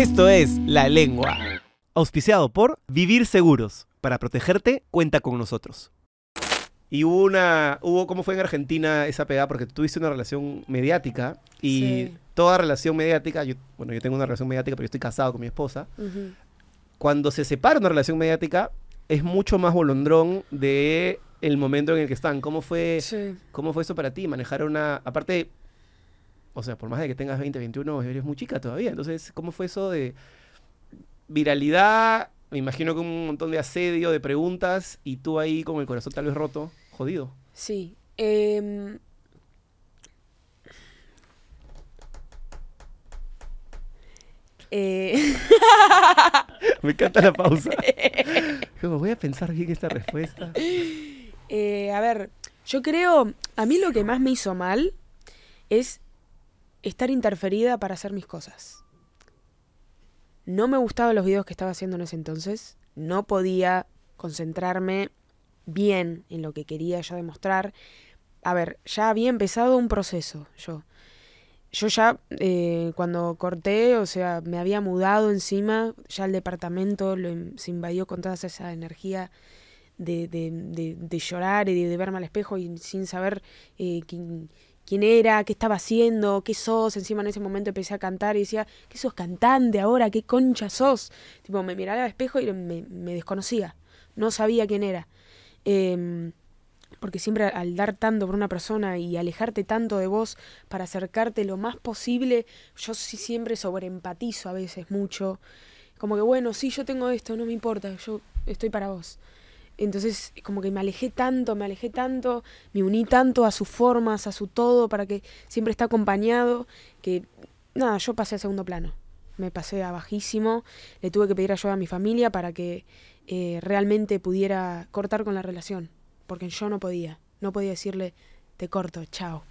Esto es La Lengua. Auspiciado por Vivir Seguros. Para protegerte, cuenta con nosotros. Y hubo una. Hubo, ¿Cómo fue en Argentina esa pegada? Porque tuviste una relación mediática. Y Sí. toda relación mediática. yo- bueno, yo tengo una relación mediática, pero yo estoy casado con mi esposa. Cuando se separa una relación mediática, es mucho más bolondrón de el momento en el que están. ¿Cómo fue, Sí. cómo fue eso para ti? Manejar una. Aparte. O sea, por más de que tengas 20, 21, eres muy chica todavía. Entonces, ¿cómo fue eso de viralidad? Me imagino que un montón de asedio, de preguntas, y tú ahí con el corazón tal vez roto, jodido. Sí. em, eh, Me encanta la pausa. Como voy a pensar bien esta respuesta. eh, a ver, yo creo, a mí lo que más me hizo mal es estar interferida para hacer mis cosas. No me gustaban los videos que estaba haciendo en ese entonces. No podía concentrarme bien en lo que quería yo demostrar. A ver, ya había empezado un proceso yo. Yo ya, eh, cuando corté, o sea, me había mudado encima, ya el departamento lo in- se invadió con toda esa energía de, de- llorar y de, de verme al espejo y sin saber eh, quién, quién era, qué estaba haciendo, qué sos. Encima en ese momento empecé a cantar y decía, ¿qué sos cantante ahora? ¿Qué concha sos? Tipo, me miraba al espejo y me, desconocía. No sabía quién era. Em, porque siempre al dar tanto por una persona y alejarte tanto de vos para acercarte lo más posible, yo sí siempre sobreempatizo a veces mucho. Como que, bueno, sí, yo tengo esto, no me importa, yo estoy para vos. Entonces, como que me alejé tanto, me alejé tanto, me uní tanto a sus formas, a su todo, para que siempre esté acompañado, que nada, yo pasé a segundo plano. Me pasé a bajísimo, le tuve que pedir ayuda a mi familia para que eh, realmente pudiera cortar con la relación, porque yo no podía, no podía decirle, te corto, chao.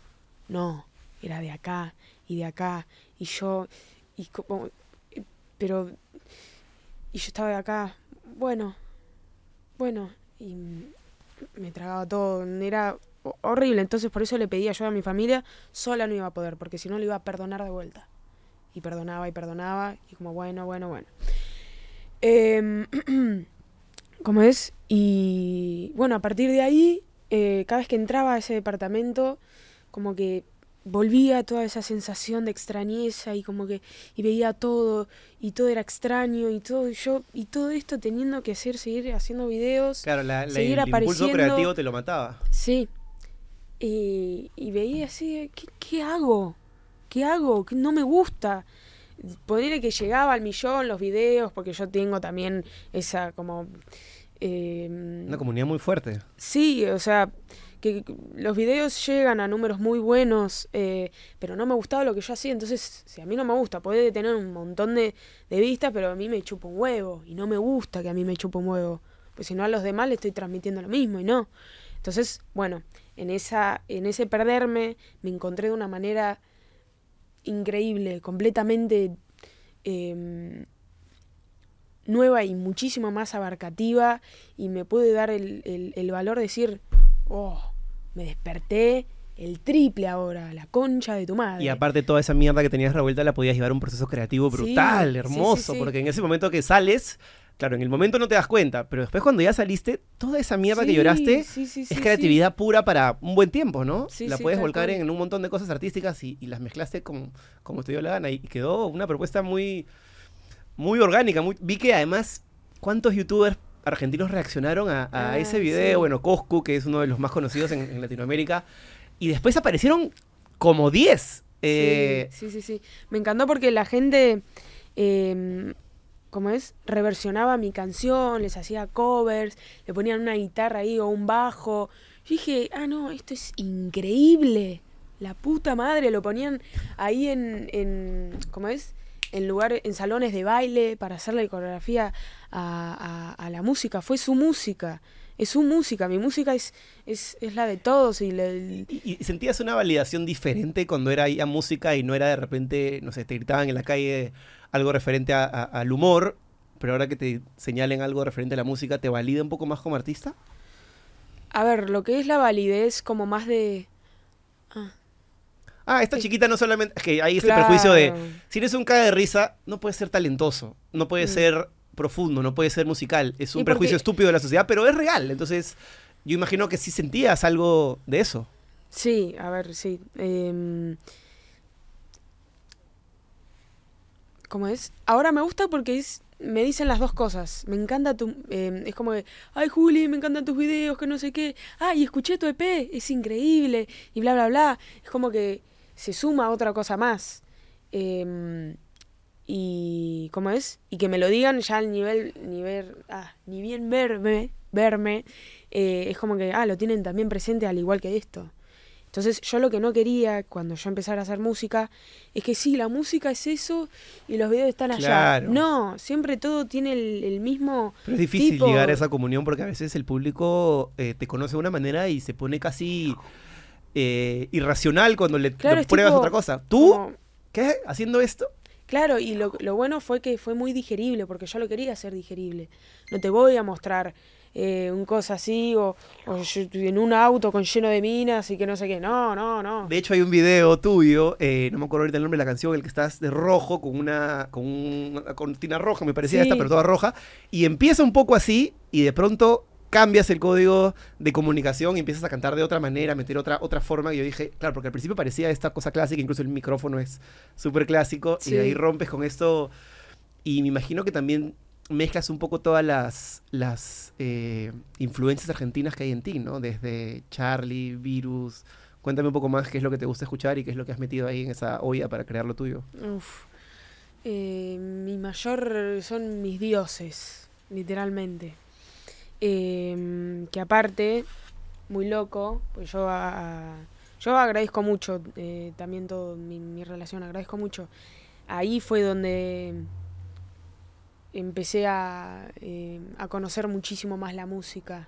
No, era de acá y de acá, y yo, y como, eh, pero, y yo estaba de acá, bueno, bueno, y me tragaba todo, era ho- horrible, entonces por eso le pedí ayuda a mi familia, sola no iba a poder, porque si no le iba a perdonar de vuelta. Y perdonaba y perdonaba, y como bueno, bueno, bueno. Em, ¿Cómo es? Y bueno, a partir de ahí, eh, cada vez que entraba a ese departamento, como que volvía toda esa sensación de extrañeza y como que y veía todo y todo era extraño y todo y yo y todo esto teniendo que hacer seguir haciendo videos Claro, la, la- Seguir el impulso apareciendo. creativo te lo mataba. Sí. Y, y veía así, ¿qué, qué hago? ¿Qué hago? ¿Qué no me gusta? Ponerle que llegaba al millón los videos, porque yo tengo también esa como... eh, Una comunidad muy fuerte. Sí, o sea, que los videos llegan a números muy buenos, eh, pero no me gustaba lo que yo hacía, entonces, si a mí no me gusta, puede tener un montón de, de vistas, pero a mí me chupa un huevo, y no me gusta que a mí me chupa un huevo, pues si no a los demás le estoy transmitiendo lo mismo, y no. Entonces, bueno, en, esa, en ese perderme me encontré de una manera increíble, completamente em, nueva y muchísimo más abarcativa y me pude dar el, el- el valor de decir, oh, me desperté el triple ahora, la concha de tu madre. Y aparte toda esa mierda que tenías revuelta la podías llevar a un proceso creativo brutal, sí, hermoso, sí, sí. porque en ese momento que sales, claro, en el momento no te das cuenta, pero después cuando ya saliste, toda esa mierda que lloraste es creatividad pura para un buen tiempo, ¿no? Sí, la puedes volcar en un montón de cosas artísticas y, y las mezclaste como, como te dio la gana y quedó una propuesta muy, muy orgánica. Muy, vi que además, ¿cuántos youtubers argentinos reaccionaron a, a Ah, ese video? sí. Bueno, Coscu, que es uno de los más conocidos en, en Latinoamérica, y después aparecieron como 10. Eh, sí, sí, sí, sí. Me encantó porque la gente, eh, ¿cómo es? Reversionaba mi canción, les hacía covers, le ponían una guitarra ahí o un bajo. Yo dije, ah, no, esto es increíble. La puta madre, lo ponían ahí en, en ¿cómo es? En lugares, en salones de baile para hacerle coreografía a, a- a la música. Fue su música. Es su música. Mi música es, es, es la de todos y le- ¿Y, y sentías una validación diferente cuando era ya música y no era de repente, no sé, te gritaban en la calle algo referente a- a- al humor, pero ahora que te señalen algo referente a la música, ¿te valida un poco más como artista? A ver, lo que es la validez como más de... Ah, Ah, esta chiquita no solamente. Es que hay Claro. prejuicio de. Si eres un cara de risa, no puedes ser talentoso, no puedes Mm. ser profundo, no puedes ser musical. Es un prejuicio estúpido de la sociedad, pero es real. Entonces, yo imagino que sí sentías algo de eso. Sí, a ver, sí. em, ¿Cómo es? Ahora me gusta porque es, me dicen las dos cosas. Me encanta tu... em, es como que, ay Juli, me encantan tus videos, que no sé qué. Ay, escuché tu EP, es increíble. Y bla, bla, bla. Es como que se suma otra cosa más. Em, y ¿cómo es? Y que me lo digan ya al nivel, nivel, ah, ni bien verme, verme, eh, es como que, ah, lo tienen también presente al igual que esto. Entonces yo lo que no quería cuando yo empezara a hacer música es que sí, la música es eso y los videos están allá. Claro. No, siempre todo tiene el, el mismo... Pero es difícil Tipo- llegar a esa comunión porque a veces el público eh, te conoce de una manera y se pone casi eh, irracional cuando le Claro, pruebas tipo otra cosa. ¿Tú? como- ¿Qué? ¿Haciendo esto? Claro, y lo, lo bueno fue que fue muy digerible, porque yo lo quería hacer digerible. No te voy a mostrar eh, un cosa así, o, o en un auto con lleno de minas y que no sé qué. No, no, no. De hecho, hay un video tuyo, eh, no me acuerdo ahorita el nombre de la canción, en el que estás de rojo con una, con una cortina roja, me parecía Sí. esta, pero toda roja. Y empieza un poco así, y de pronto cambias el código de comunicación y empiezas a cantar de otra manera, a meter otra, otra forma. Y yo dije, claro, porque al principio parecía esta cosa clásica, incluso el micrófono es súper clásico, y de ahí rompes con esto. Y me imagino que también mezclas un poco todas las, las eh, influencias argentinas que hay en ti, ¿no? Desde Charlie, Virus. Cuéntame un poco más qué es lo que te gusta escuchar y qué es lo que has metido ahí en esa olla para crear lo tuyo. Uf. Eh, mi mayor son mis dioses, literalmente. Eh, que aparte, muy loco, pues yo, a- yo agradezco mucho eh, también todo mi relación, agradezco mucho. Ahí fue donde empecé a, eh, a conocer muchísimo más la música.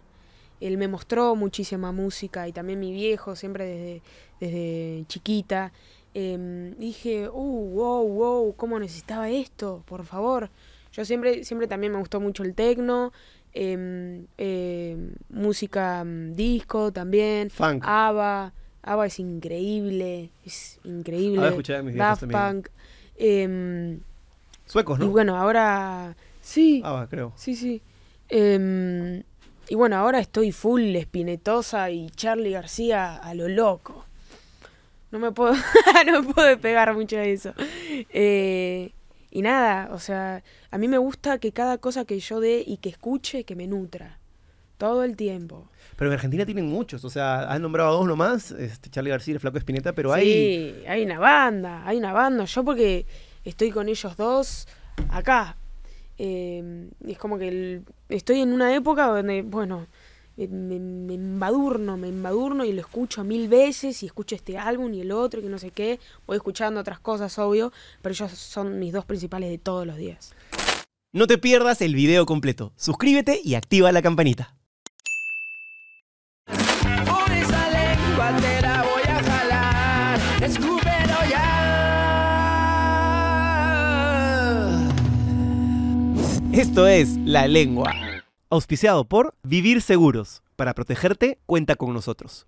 Él me mostró muchísima música y también mi viejo, siempre desde, desde chiquita. Em, dije, uh, wow, wow, ¿cómo necesitaba esto? Por favor. Yo siempre, siempre también me gustó mucho el tecno, em, em, música mm, disco también, Funk. ABBA. ABBA es increíble, es increíble. ABBA escuchaba a mis viejos Daft. Punk. Suecos, y ¿no? bueno, ahora sí, Ah, va, creo. sí, sí. Em, y bueno, ahora estoy full espinetosa y Charlie García a lo loco. No me puedo, no me puedo despegar mucho de eso. Eh, y nada, o sea, a mí me gusta que cada cosa que yo dé y que escuche, que me nutra. Todo el tiempo. Pero en Argentina tienen muchos. O sea, has nombrado a dos nomás, este, Charlie García y el Flaco Espineta, pero hay... Sí, hay una banda, hay una banda. Yo porque estoy con ellos dos acá. Eh, es como que estoy en una época donde, bueno, me embadurno, me embadurno y lo escucho mil veces y escucho este álbum y el otro y que no sé qué. Voy escuchando otras cosas, obvio, pero ellos son mis dos principales de todos los días. No te pierdas el video completo. Suscríbete y activa la campanita. Esto es La Lengua. Auspiciado por Vivir Seguros. Para protegerte, cuenta con nosotros.